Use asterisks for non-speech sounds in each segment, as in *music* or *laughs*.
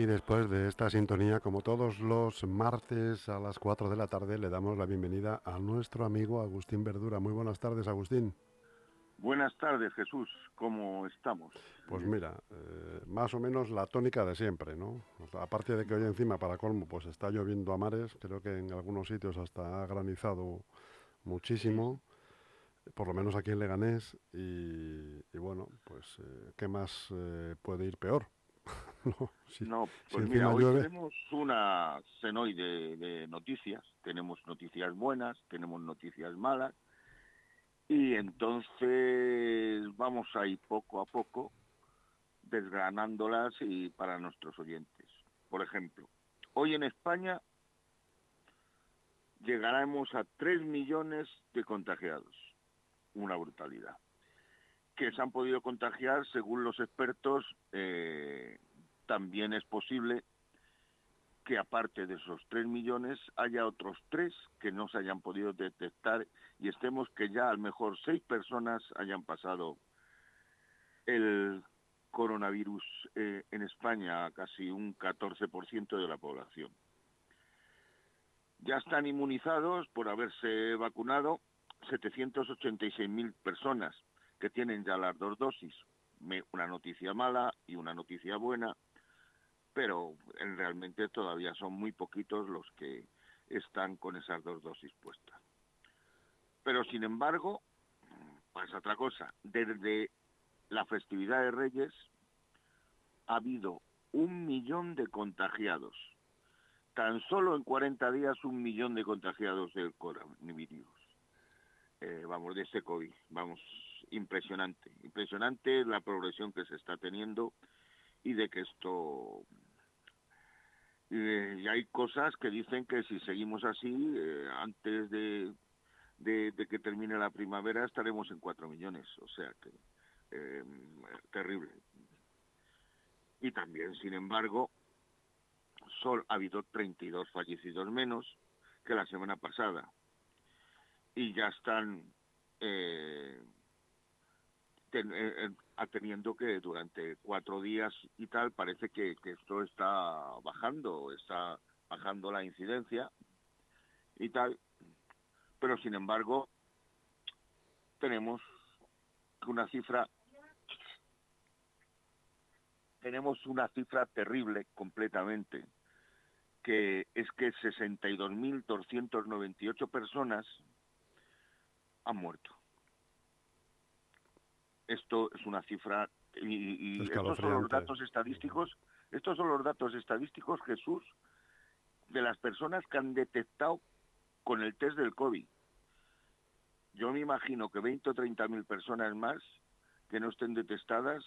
Y después de esta sintonía, como todos los martes a las 4 de la tarde, le damos la bienvenida a nuestro amigo Agustín Verdura. Muy buenas tardes, Agustín. Buenas tardes, Jesús. ¿Cómo estamos? Pues mira, eh, más o menos la tónica de siempre, ¿no? aparte de que hoy encima, para colmo, pues está lloviendo a mares, creo que en algunos sitios hasta ha granizado muchísimo, por lo menos aquí en Leganés, y, bueno, pues eh, ¿qué más eh, puede ir peor? *laughs* no, pues mira, hoy tenemos una senoide de noticias, tenemos noticias buenas, tenemos noticias malas, y entonces vamos a ir poco a poco desgranándolas y para nuestros oyentes. Por ejemplo, hoy en España llegaremos a 3 millones de contagiados, una brutalidad, que se han podido contagiar, según los expertos, eh, también es posible que aparte de esos 3 millones haya otros 3 que no se hayan podido detectar y estemos que ya a lo mejor 6 personas hayan pasado el coronavirus eh, en España, casi un 14% de la población. Ya están inmunizados por haberse vacunado 786.000 personas que tienen ya las dos dosis. Una noticia mala y una noticia buena pero realmente todavía son muy poquitos los que están con esas dos dosis puestas. Pero sin embargo, pasa otra cosa, desde la festividad de Reyes ha habido un millón de contagiados. Tan solo en 40 días un millón de contagiados del coronavirus. Eh, vamos, de este COVID. Vamos, impresionante. Impresionante la progresión que se está teniendo y de que esto y hay cosas que dicen que si seguimos así eh, antes de, de, que termine la primavera estaremos en cuatro millones o sea que eh, terrible y también sin embargo solo ha habido 32 fallecidos menos que la semana pasada y ya están eh, eh teniendo que durante cuatro días y tal parece que, esto está bajando, está bajando la incidencia y tal, pero sin embargo tenemos una cifra tenemos una cifra terrible completamente, que es que 62.298 personas han muerto. Esto es una cifra y, estos son los datos estadísticos, estos son los datos estadísticos, Jesús, de las personas que han detectado con el test del COVID. Yo me imagino que 20 o 30 mil personas más que no estén detestadas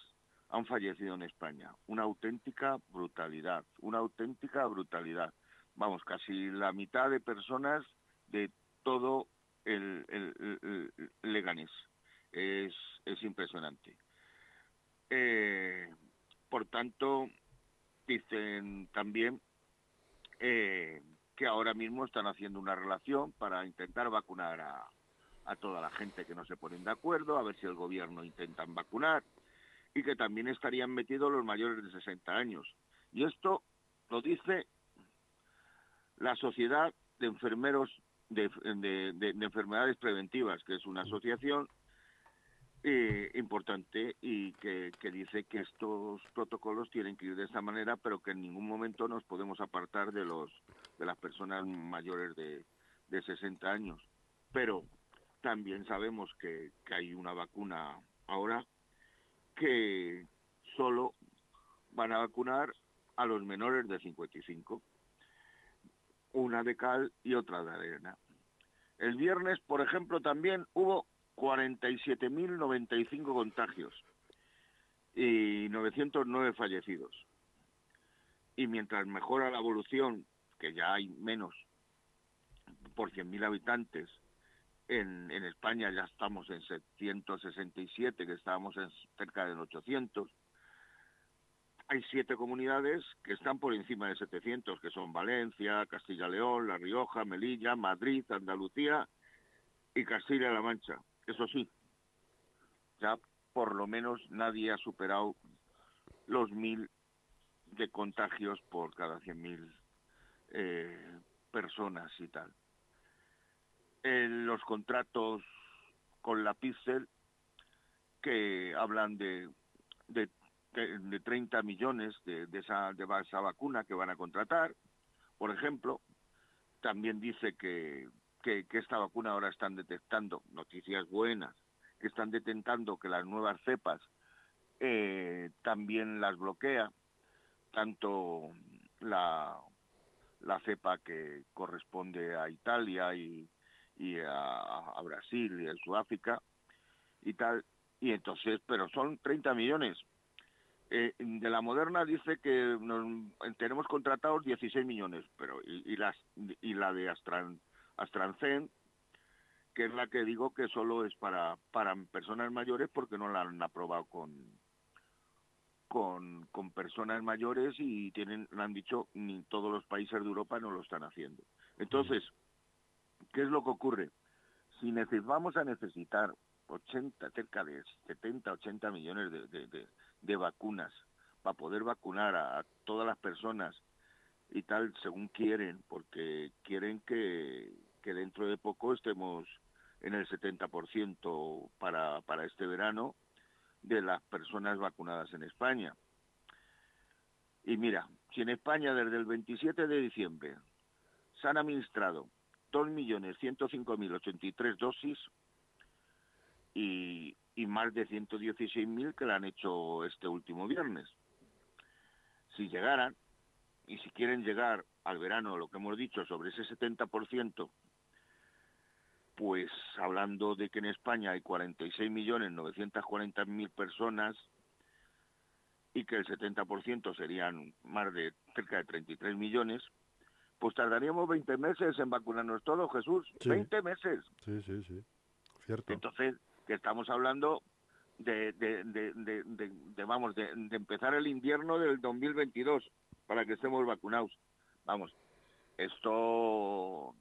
han fallecido en España. Una auténtica brutalidad, una auténtica brutalidad. Vamos, casi la mitad de personas de todo el, el Leganés es, es impresionante. Eh, por tanto, dicen también eh, que ahora mismo están haciendo una relación para intentar vacunar a, a toda la gente que no se ponen de acuerdo, a ver si el gobierno intentan vacunar y que también estarían metidos los mayores de 60 años. Y esto lo dice la Sociedad de Enfermeros de, de, de Enfermedades Preventivas, que es una asociación eh, importante y que, dice que estos protocolos tienen que ir de esta manera, pero que en ningún momento nos podemos apartar de los de las personas mayores de, de 60 años. Pero también sabemos que, que hay una vacuna ahora que solo van a vacunar a los menores de 55, una de cal y otra de arena. El viernes, por ejemplo, también hubo 47.095 contagios y 909 fallecidos. Y mientras mejora la evolución, que ya hay menos por 100.000 habitantes, en, España ya estamos en 767, que estábamos en cerca de 800. Hay siete comunidades que están por encima de 700, que son Valencia, Castilla-León, La Rioja, Melilla, Madrid, Andalucía y Castilla-La Mancha. Eso sí, ya por lo menos nadie ha superado los mil de contagios por cada 100.000 eh, personas y tal. Los contratos con la Pixel que hablan de, de, de, 30 millones de, de, esa, de esa vacuna que van a contratar, por ejemplo. También dice que, que, esta vacuna ahora están detectando, noticias buenas, que están detectando que las nuevas cepas eh, también las bloquea, tanto la, la cepa que corresponde a Italia y, y a, Brasil y a Sudáfrica y tal, y entonces, pero son 30 millones. Eh, de la Moderna dice que tenemos contratados 16 millones, pero y, las, y la de Astran, AstraZeneca, que es la que digo que solo es para, para personas mayores porque no la han aprobado con, con, con personas mayores y tienen, han dicho, ni todos los países de Europa no lo están haciendo. Entonces, ¿qué es lo que ocurre? Si vamos a necesitar 80, cerca de 70, 80 millones de, de, vacunas para poder vacunar a, todas las personas y tal según quieren, porque quieren que, que dentro de poco estemos en el 70% para, para este verano de las personas vacunadas en España. Y mira, si en España desde el 27 de diciembre se han administrado 2.105.083 dosis, y, y más de 116.000 que la han hecho este último viernes. Si llegaran, y si quieren llegar al verano, lo que hemos dicho, sobre ese 70%, pues hablando de que en España hay 46.940.000 personas y que el 70% serían más de cerca de 33 millones, pues tardaríamos 20 meses en vacunarnos todos, Jesús. 20 meses. Sí, sí, sí. Cierto. Entonces, que estamos hablando de, de, de, de vamos, de, empezar el invierno del 2022 para que estemos vacunados. Vamos, esto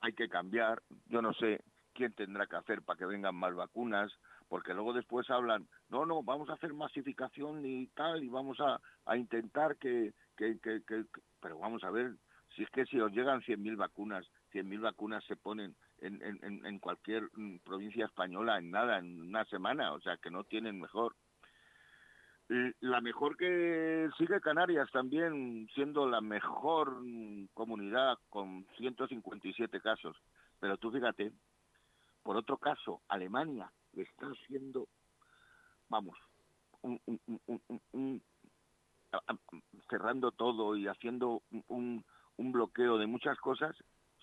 hay que cambiar. Yo no sé quién tendrá que hacer para que vengan más vacunas, porque luego después hablan, no, no, vamos a hacer masificación y tal, y vamos a, a intentar que, que, que, Pero vamos a ver, si es que si os llegan 100.000 vacunas, 100.000 vacunas se ponen en, en, en cualquier mm, provincia española en nada, en una semana, o sea que no tienen mejor. La mejor que sigue Canarias también, siendo la mejor comunidad con 157 casos. Pero tú fíjate, por otro caso, Alemania está haciendo, vamos, cerrando todo y haciendo un, un bloqueo de muchas cosas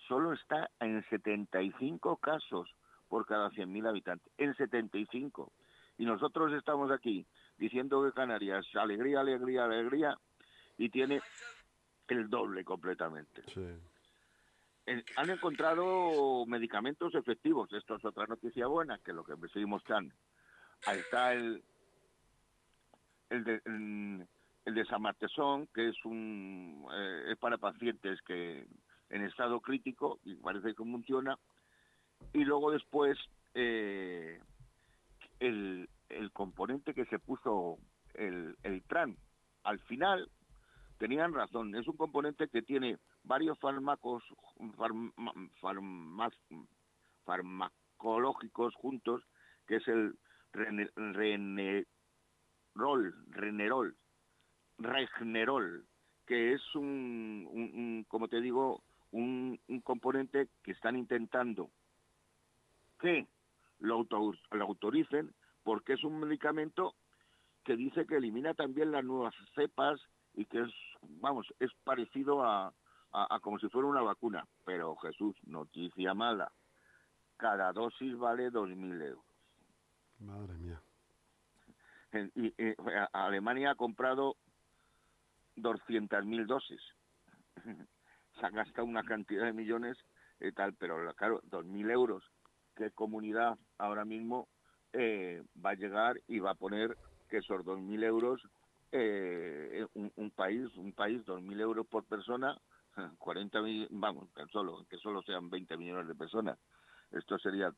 solo está en 75 casos por cada 100.000 habitantes, en 75. Y nosotros estamos aquí diciendo que Canarias, alegría, alegría, alegría, y tiene el doble completamente. han encontrado medicamentos efectivos, esto es otra noticia buena, que lo que seguimos tan. Ahí está el, el de, el de Samartesón, que es un eh, es para pacientes que en estado crítico y parece que funciona. Y luego después eh, el, el, componente que se puso el, el TRAN. Al final tenían razón, es un componente que tiene varios fármacos farmacológicos juntos, que es el Renerol, Renerol, Regnerol, que es un, un como te digo, un, componente que están intentando que lo, autoricen porque es un medicamento que dice que elimina también las nuevas cepas y que es, vamos, es parecido a, a, como si fuera una vacuna. Pero Jesús, noticia mala, cada dosis vale 2.000 euros. Madre mía. y, Alemania ha comprado 200.000 dosis. *laughs* se ha gastado una cantidad de millones y tal, pero claro, 2.000 euros, ¿qué comunidad ahora mismo eh, va a llegar y va a poner que esos 2.000 euros, eh, un, país, un país, 2.000 euros por persona, *laughs* 40 millones, vamos, que solo, que solo sean 20 millones de personas, esto sería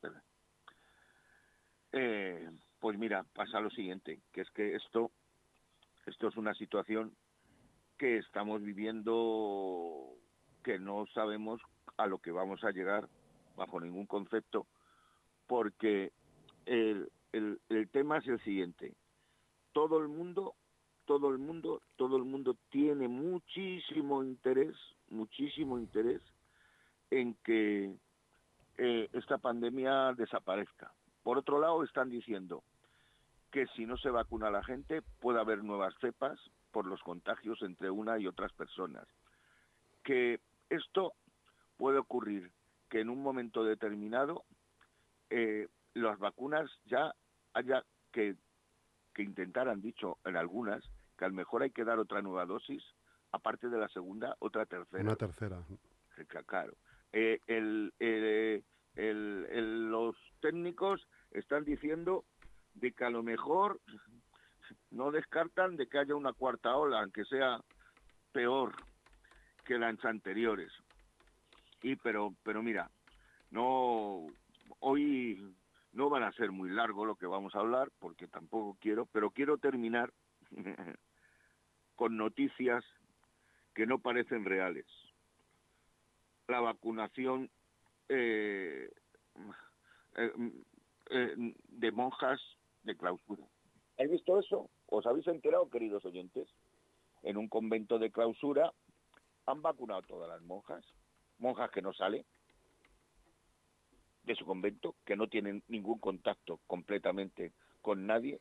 eh, pues mira, pasa lo siguiente, que es que esto, esto es una situación que estamos viviendo que no sabemos a lo que vamos a llegar bajo ningún concepto, porque el, el, el tema es el siguiente. Todo el mundo, todo el mundo, todo el mundo tiene muchísimo interés, muchísimo interés en que eh, esta pandemia desaparezca. Por otro lado, están diciendo que si no se vacuna la gente puede haber nuevas cepas por los contagios entre una y otras personas. Que esto puede ocurrir que en un momento determinado eh, las vacunas ya haya que, que intentar, han dicho en algunas, que a lo mejor hay que dar otra nueva dosis, aparte de la segunda, otra tercera. Una tercera. Claro. Eh, el, los técnicos están diciendo de que a lo mejor no descartan de que haya una cuarta ola, aunque sea peor que las anteriores. Y pero pero mira, no hoy no van a ser muy largo lo que vamos a hablar porque tampoco quiero, pero quiero terminar *laughs* con noticias que no parecen reales. La vacunación eh, eh, eh, de monjas de clausura. ¿Has visto eso? ¿Os habéis enterado, queridos oyentes? En un convento de clausura han vacunado todas las monjas, monjas que no salen de su convento, que no tienen ningún contacto completamente con nadie,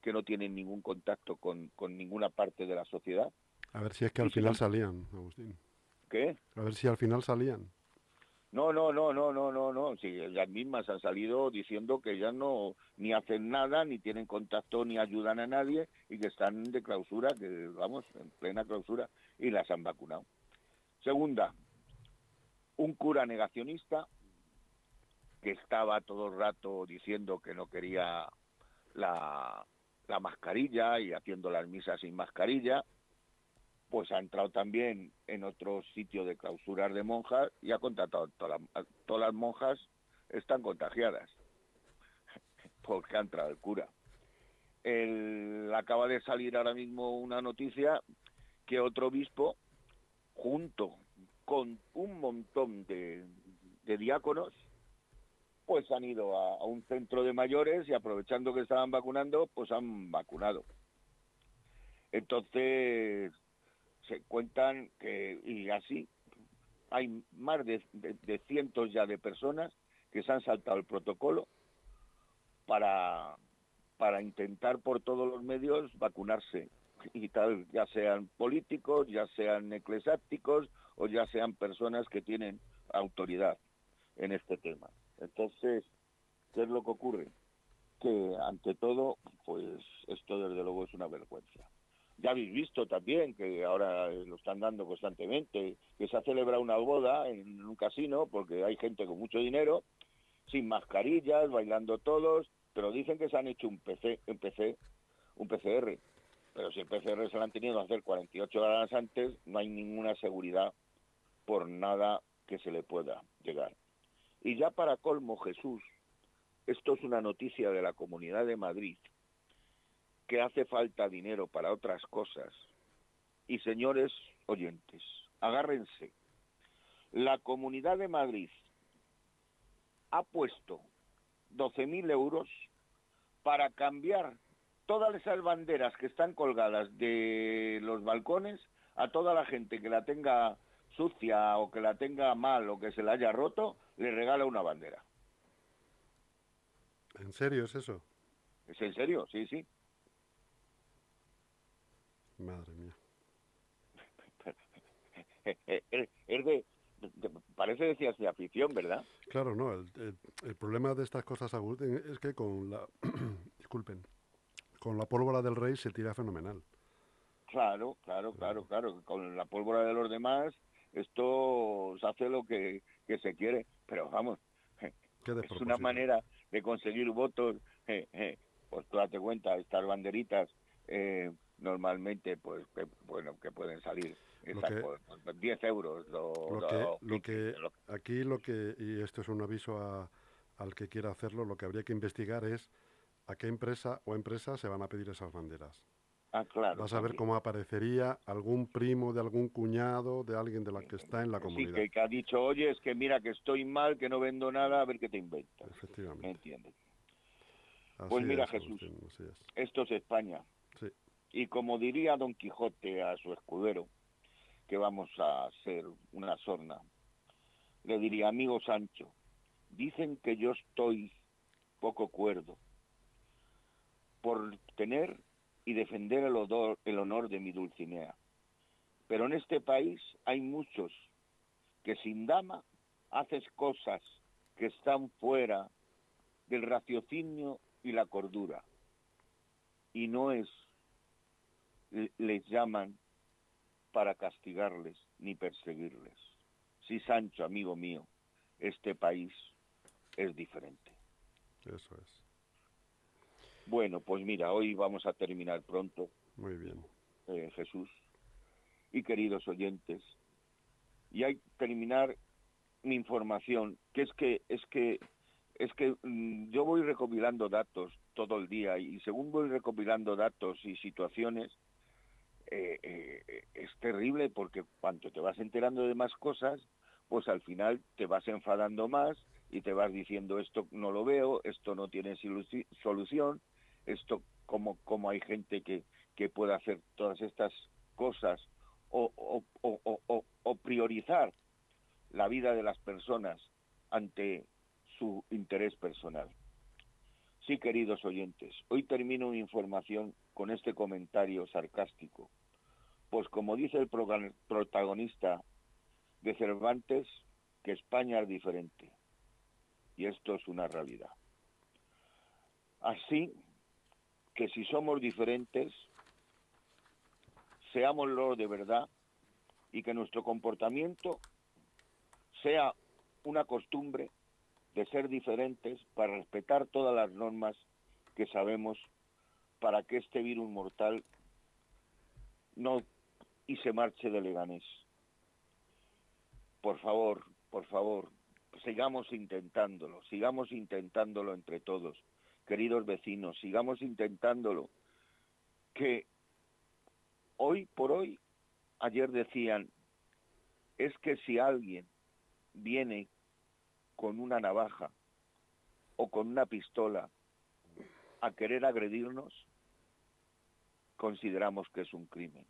que no tienen ningún contacto con, con ninguna parte de la sociedad. A ver si es que al final salían, Agustín. ¿Qué? A ver si al final salían. No, no, no, no, no, no, no. Sí, ellas mismas han salido diciendo que ya no ni hacen nada, ni tienen contacto, ni ayudan a nadie y que están de clausura, que vamos, en plena clausura, y las han vacunado. Segunda, un cura negacionista que estaba todo el rato diciendo que no quería la, la mascarilla y haciendo las misas sin mascarilla, pues ha entrado también en otro sitio de clausurar de monjas y ha contratado todas todas las monjas están contagiadas *laughs* porque ha entrado el cura. El, acaba de salir ahora mismo una noticia que otro obispo, junto con un montón de, de diáconos, pues han ido a, un centro de mayores y aprovechando que estaban vacunando, pues han vacunado. Entonces, se cuentan que, y así, hay más de, cientos ya de personas que se han saltado el protocolo para, para intentar por todos los medios vacunarse y tal, ya sean políticos, ya sean eclesiásticos o ya sean personas que tienen autoridad en este tema. Entonces, ¿qué es lo que ocurre? Que ante todo, pues esto desde luego es una vergüenza. Ya habéis visto también que ahora lo están dando constantemente, que se ha celebrado una boda en un casino porque hay gente con mucho dinero, sin mascarillas, bailando todos, pero dicen que se han hecho un PC, un PC, un PCR. Pero si el PCR se lo han tenido que hacer 48 horas antes, no hay ninguna seguridad por nada que se le pueda llegar. Y ya para colmo, Jesús, esto es una noticia de la Comunidad de Madrid, que hace falta dinero para otras cosas. Y señores oyentes, agárrense. La Comunidad de Madrid ha puesto 12.000 euros para cambiar todas esas banderas que están colgadas de los balcones a toda la gente que la tenga sucia o que la tenga mal o que se la haya roto, le regala una bandera. ¿En serio es eso? ¿Es en serio? Sí, sí. Madre mía. *laughs* es de, parece de ciencia ficción, ¿verdad? Claro, no. El, el, problema de estas cosas, es que con la... *clears throat* disculpen. Con la pólvora del rey se tira fenomenal. Claro, claro, claro, claro. Con la pólvora de los demás, esto se hace lo que, que se quiere. Pero vamos, es una manera de conseguir votos. pues tú date cuenta, estas banderitas... Eh, normalmente pues que, bueno que pueden salir exacto, 10 euros lo, que, aquí lo que y esto es un aviso a, al que quiera hacerlo lo que habría que investigar es a qué empresa o empresas se van a pedir esas banderas Ah, claro. Vas a ver cómo aparecería algún primo de algún cuñado, de alguien de la que está en la comunidad. Sí, que, ha dicho, oye, es que mira que estoy mal, que no vendo nada, a ver qué te inventas. Efectivamente. ¿Me entiendes? pues mira, Jesús, esto es España. Sí. Y como diría Don Quijote a su escudero, que vamos a ser una sorna, le diría, amigo Sancho, dicen que yo estoy poco cuerdo por tener y defender el, el honor de mi Dulcinea. Pero en este país hay muchos que sin dama haces cosas que están fuera del raciocinio y la cordura. Y no es, les llaman para castigarles ni perseguirles. Sí, Sancho, amigo mío, este país es diferente. Eso es. Bueno, pues mira, hoy vamos a terminar pronto. Muy bien. Eh, Jesús. Y queridos oyentes, y hay que terminar mi información, que es que es que es que mm, yo voy recopilando datos todo el día y según voy recopilando datos y situaciones eh, eh, es terrible porque cuando te vas enterando de más cosas, pues al final te vas enfadando más y te vas diciendo esto no lo veo, esto no tiene solución esto como, como hay gente que, que puede hacer todas estas cosas o, o, priorizar la vida de las personas ante su interés personal. Sí, queridos oyentes, hoy termino mi información con este comentario sarcástico, pues como dice el protagonista de Cervantes, que España es diferente, y esto es una realidad. Así que si somos diferentes, seámoslo de verdad y que nuestro comportamiento sea una costumbre de ser diferentes para respetar todas las normas que sabemos para que este virus mortal no y se marche de Leganés. Por favor, por favor, sigamos intentándolo, sigamos intentándolo entre todos queridos vecinos, sigamos intentándolo. Que hoy por hoy, ayer decían, es que si alguien viene con una navaja o con una pistola a querer agredirnos, consideramos que es un crimen.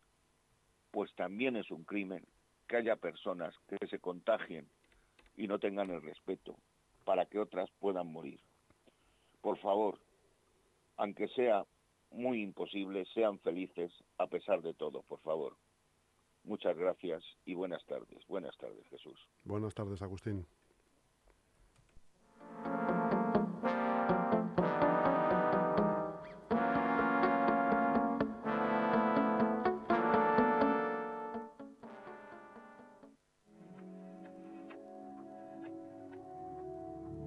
Pues también es un crimen que haya personas que se contagien y no tengan el respeto para que otras puedan morir por favor, aunque sea muy imposible, sean felices a pesar de todo, por favor. Muchas gracias y buenas tardes. Buenas tardes, Jesús. Buenas tardes, Agustín.